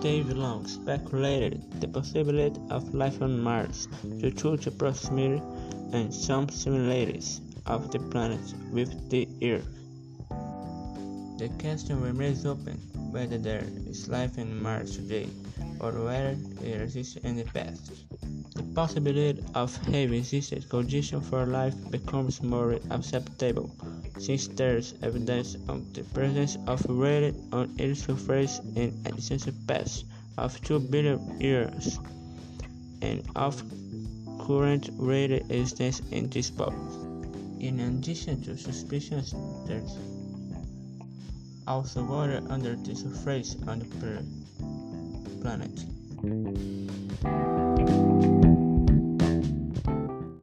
Dave Long speculated the possibility of life on Mars due to the proximity and some similarities of the planet with the Earth. The question remains open whether there is life on Mars today or whether it existed in the past. Possibility of having existed conditions for life becomes more acceptable since there is evidence of the presence of radiation on its surface in a distant past of 2 billion years and of current radiation existence in this spot. In addition to suspicions, there's also water under the surface on the planet.